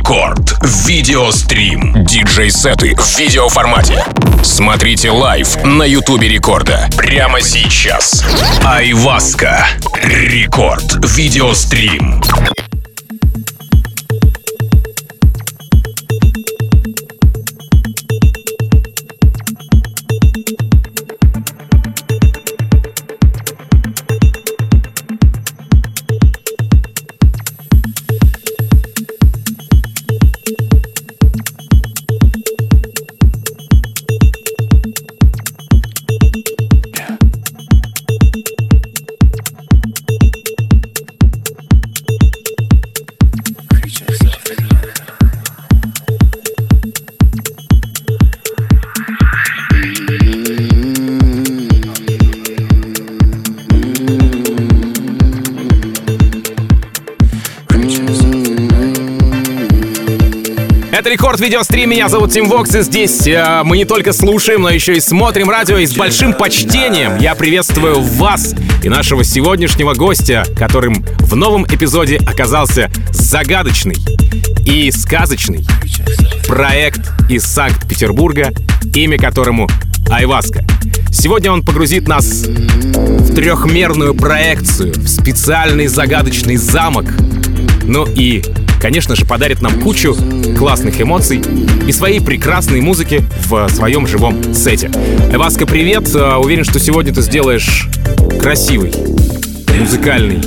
Record. Video Stream. Диджей-сеты в видеоформате. Смотрите лайв на Ютубе Рекорда. Прямо сейчас. Айваска. Record. Video Stream. Рекорд Видеострим, меня зовут Тим Вокс, и здесь э, мы не только слушаем, но еще и смотрим радио, и с большим почтением я приветствую вас и нашего сегодняшнего гостя, которым в новом эпизоде оказался загадочный и сказочный проект из Санкт-Петербурга, имя которому Айваска. Сегодня он погрузит нас в трехмерную проекцию, в специальный загадочный замок, ну и конечно же, подарит нам кучу классных эмоций и своей прекрасной музыки в своем живом сете. Айваска, привет! Э, уверен, что сегодня ты сделаешь красивый, музыкальный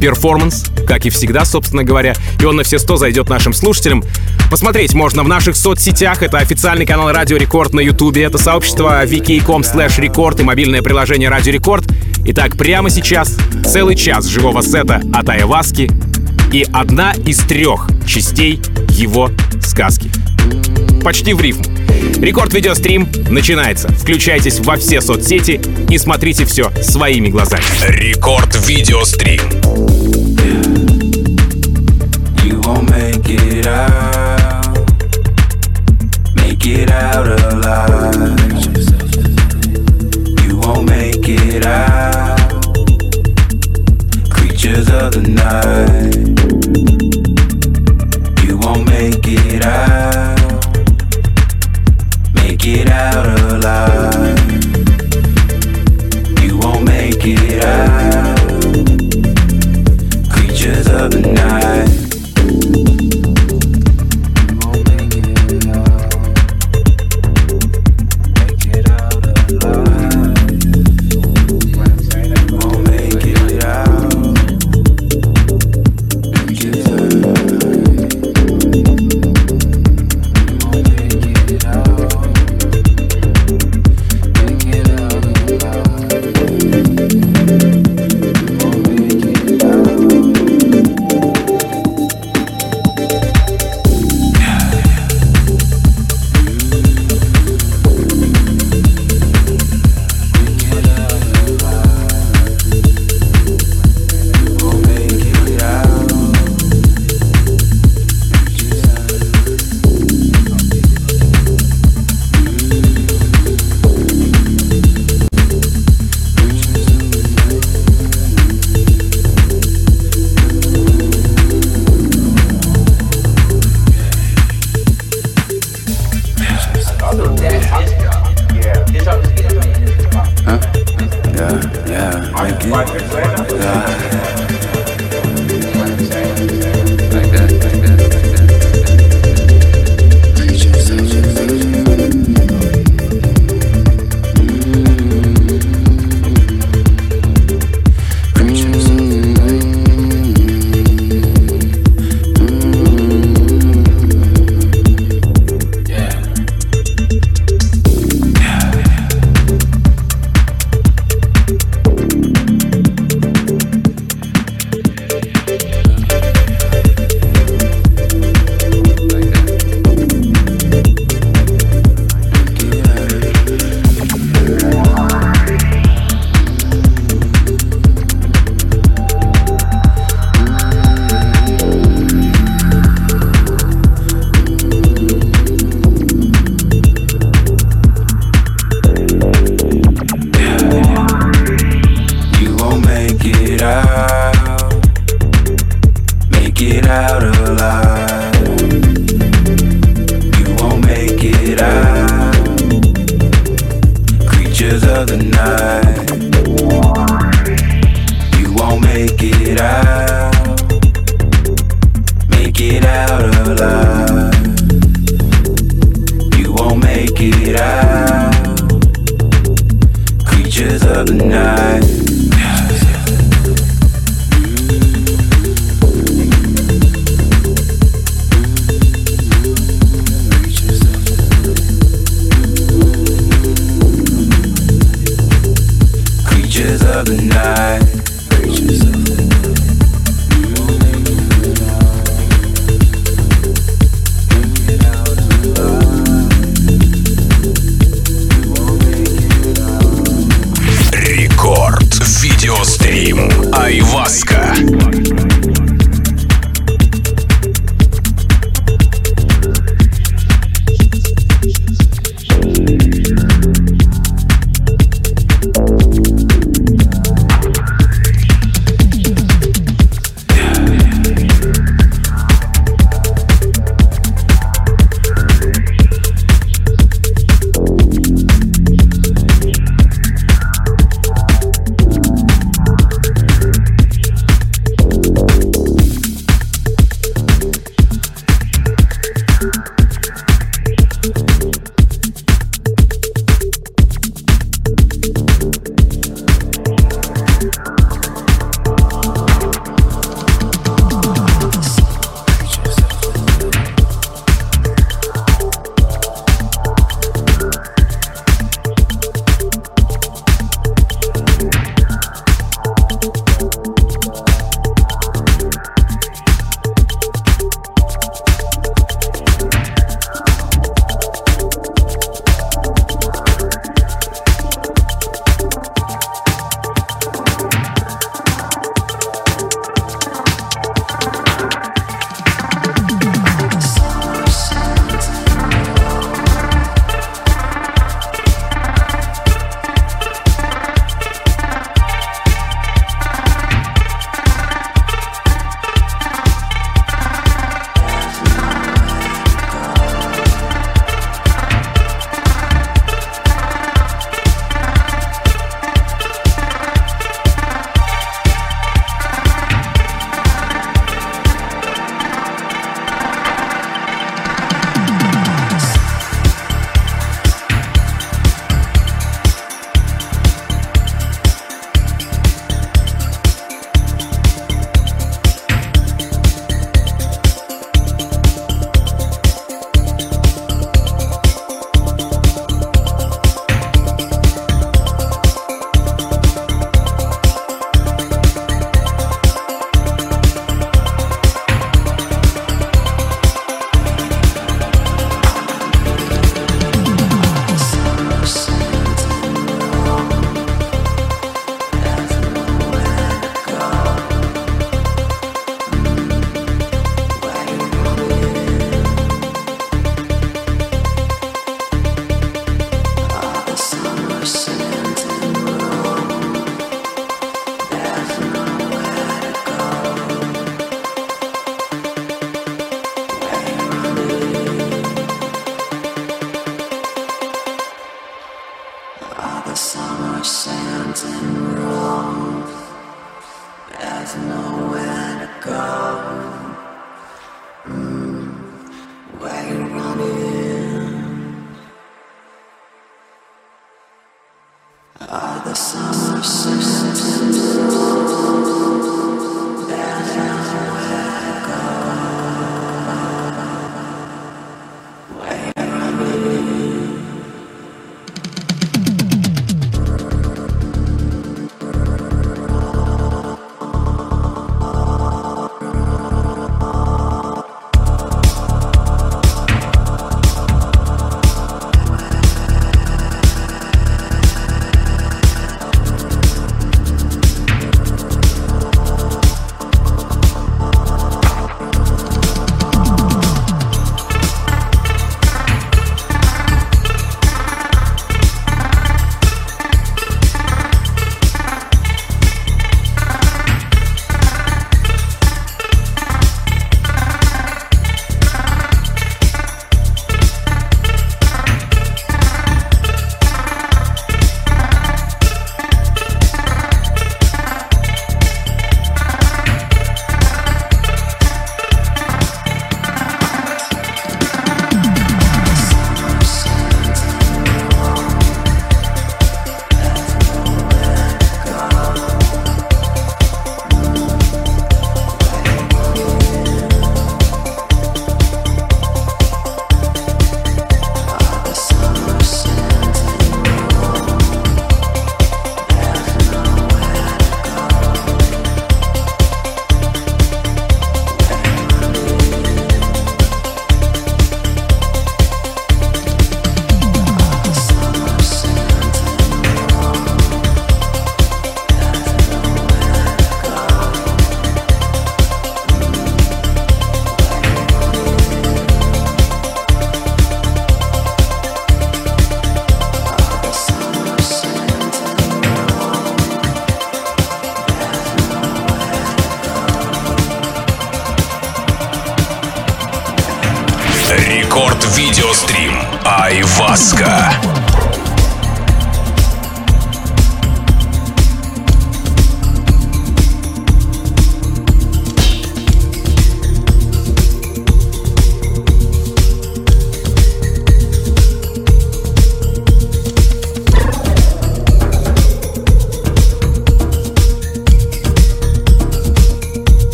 перформанс, как и всегда, собственно говоря, и он на все сто зайдет нашим слушателям. Посмотреть можно в наших соцсетях, это официальный канал Радио Рекорд на Ютубе, это сообщество vk.com slash record и мобильное приложение Радио Рекорд. Итак, прямо сейчас целый час живого сета от Айваски и одна из трех частей его сказки. Почти в рифму. Рекорд видеострим начинается. Включайтесь во все соцсети и смотрите все своими глазами. Рекорд видеострим. You won't make it out, creatures of the night. You won't make it out, make it out alive.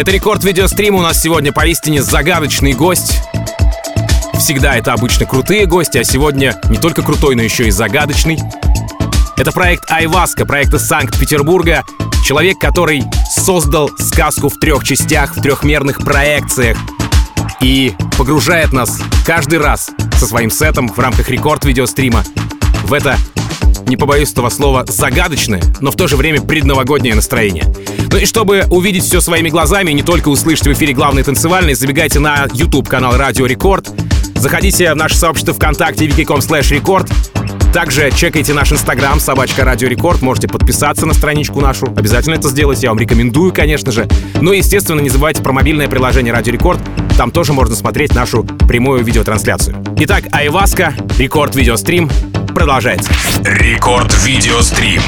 Это рекорд видеострима. У нас сегодня поистине загадочный гость. Всегда это обычно крутые гости, а сегодня не только крутой, но еще и загадочный. Это проект Айваска, проект из Санкт-Петербурга. Человек, который создал сказку в трех частях, в трехмерных проекциях. И погружает нас каждый раз со своим сетом в рамках рекорд видеострима в это не побоюсь этого слова, загадочное, но в то же время предновогоднее настроение. Ну и чтобы увидеть все своими глазами не только услышать в эфире главный танцевальный, забегайте на YouTube-канал Радио Рекорд, заходите в наше сообщество ВКонтакте vk.com slash record, также чекайте наш инстаграм, собачка Радио Рекорд, можете подписаться на страничку нашу, обязательно это сделайте, я вам рекомендую, конечно же. Ну и, естественно, не забывайте про мобильное приложение Радио Рекорд, там тоже можно смотреть нашу прямую видеотрансляцию. Итак, Айваска, Record Video Stream, продолжается. Рекорд видеострим.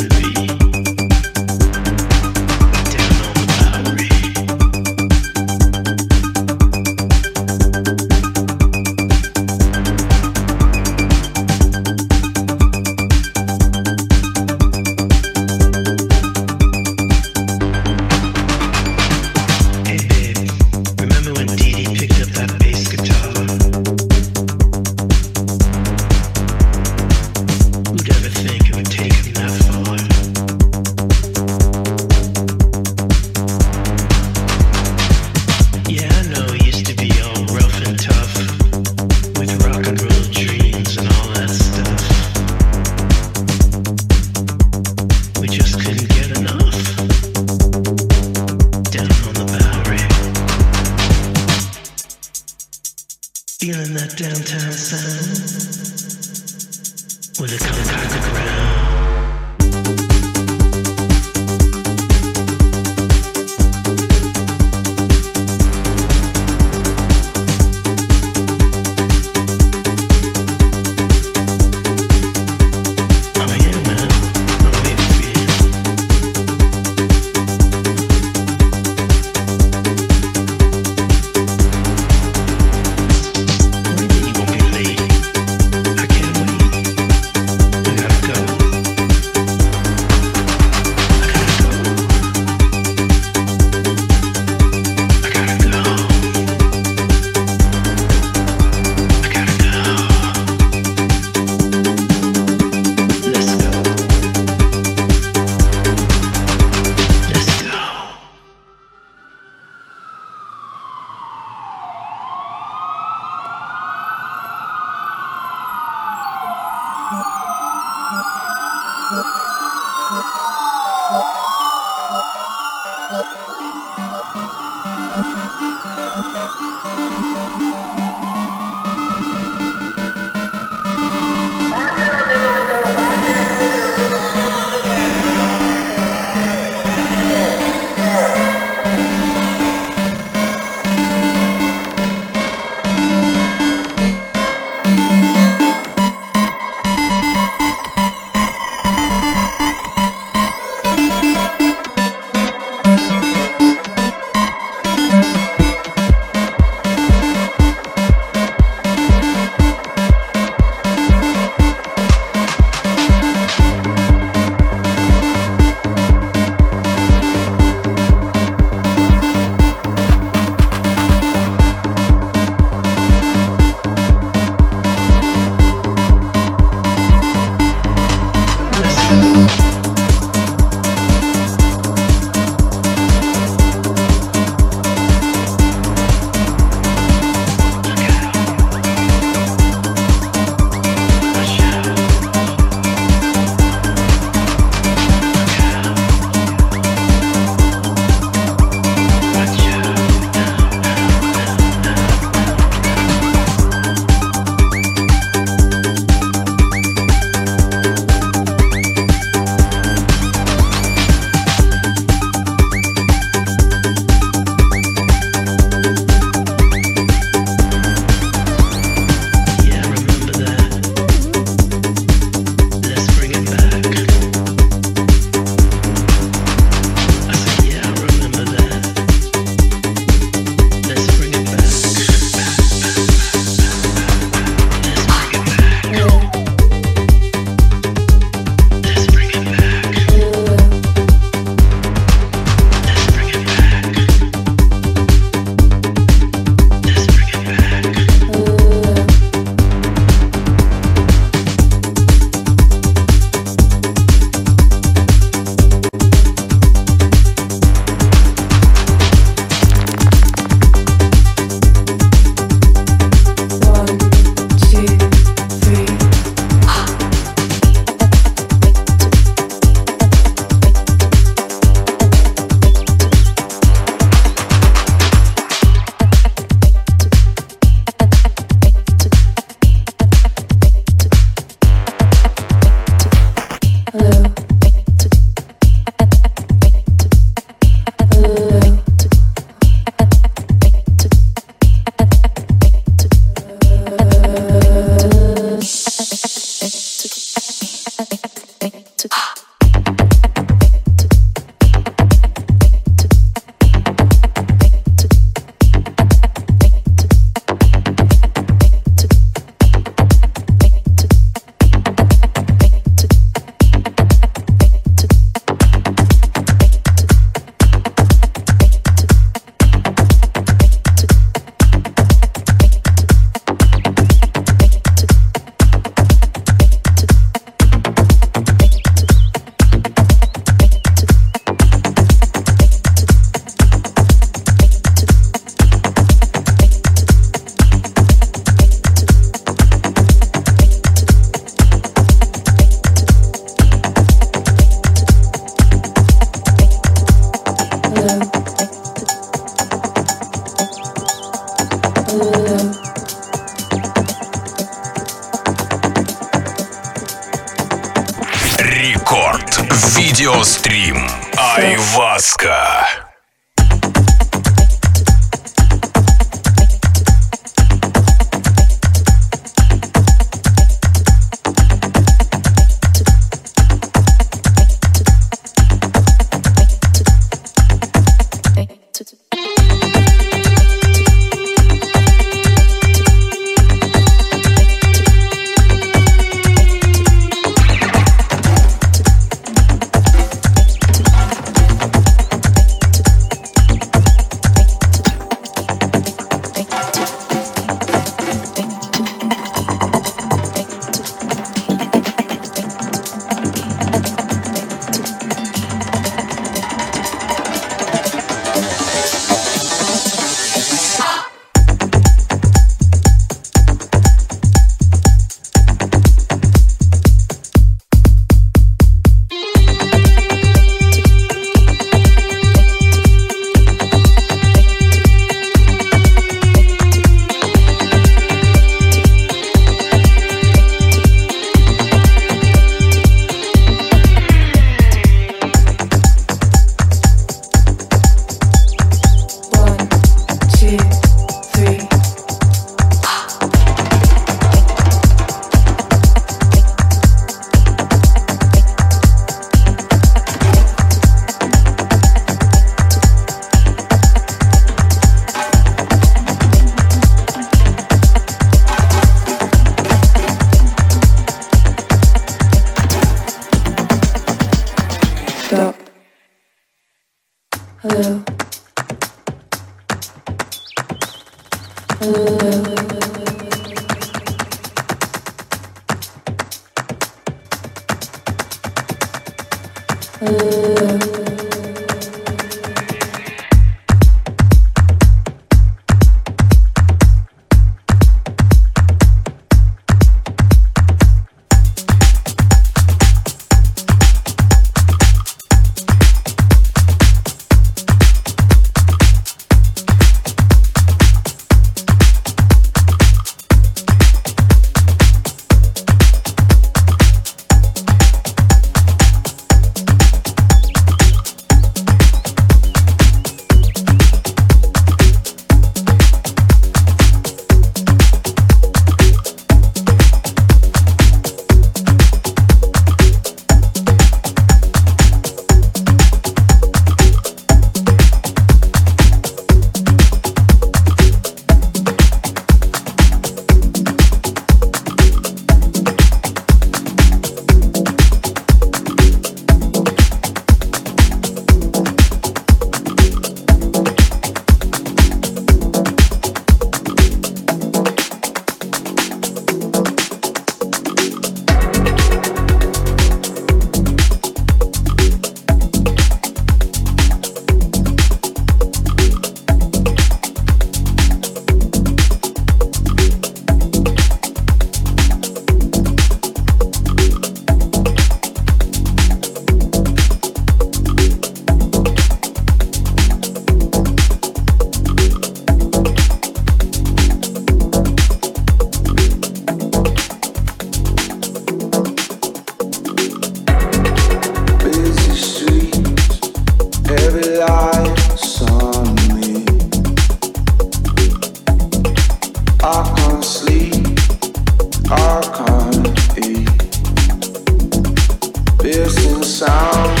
Sound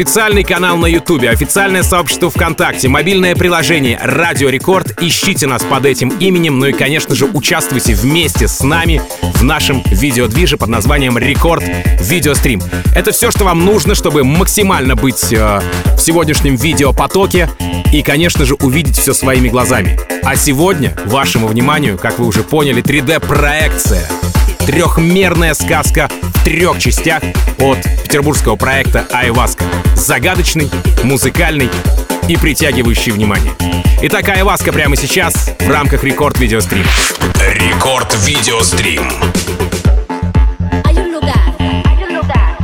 официальный канал на Ютубе, официальное сообщество ВКонтакте, мобильное приложение «Радио Рекорд». Ищите нас под этим именем, ну и, конечно же, участвуйте вместе с нами в нашем видеодвиже под названием «Рекорд Видеострим». Это все, что вам нужно, чтобы максимально быть э, в сегодняшнем видеопотоке и, конечно же, увидеть все своими глазами. А сегодня вашему вниманию, как вы уже поняли, 3D-проекция. Трехмерная сказка в трех частях от петербургского проекта «Айваска». Загадочный, музыкальный и притягивающий внимание. Итак, «Айваска» прямо сейчас в рамках. Рекорд Видеострим. Hay un lugar, hay un lugar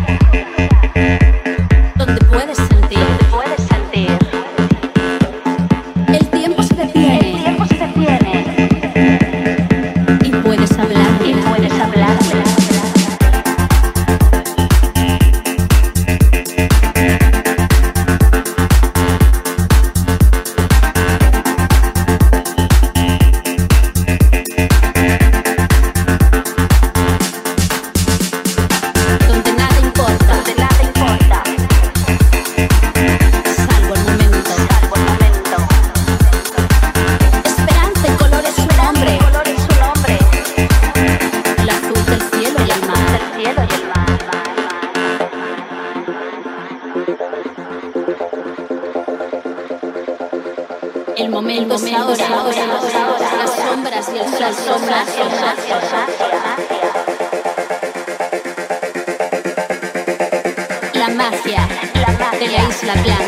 bla bla.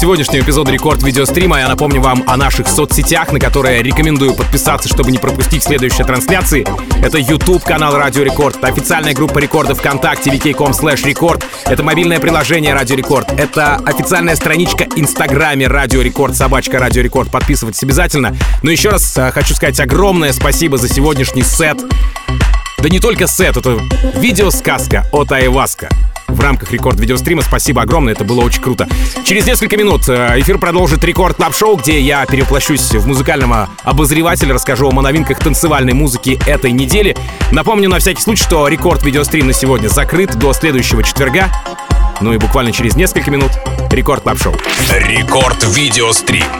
Сегодняшнего эпизода Record Video Stream а я напомню вам о наших соцсетях, на которые рекомендую подписаться, чтобы не пропустить следующие трансляции. Это YouTube канал Радио Рекорд, это официальная группа рекорда ВКонтакте vk.com slash record, это мобильное приложение Радио Рекорд, это официальная страничка Инстаграме Радио Рекорд, собачка Радио Рекорд. Подписывайтесь обязательно. Но еще раз э, хочу сказать огромное спасибо за сегодняшний сет. Да не только сет, это видеосказка от Айваска. В рамках рекорд видеострима. Спасибо огромное, это было очень круто. Через несколько минут э, эфир продолжит рекорд клаб шоу где я перевоплощусь в музыкального обозревателя, расскажу вам о новинках танцевальной музыки этой недели. Напомню на всякий случай, что рекорд видеострим на сегодня закрыт до следующего четверга. Ну и буквально через несколько минут рекорд клаб шоу Рекорд видеострим.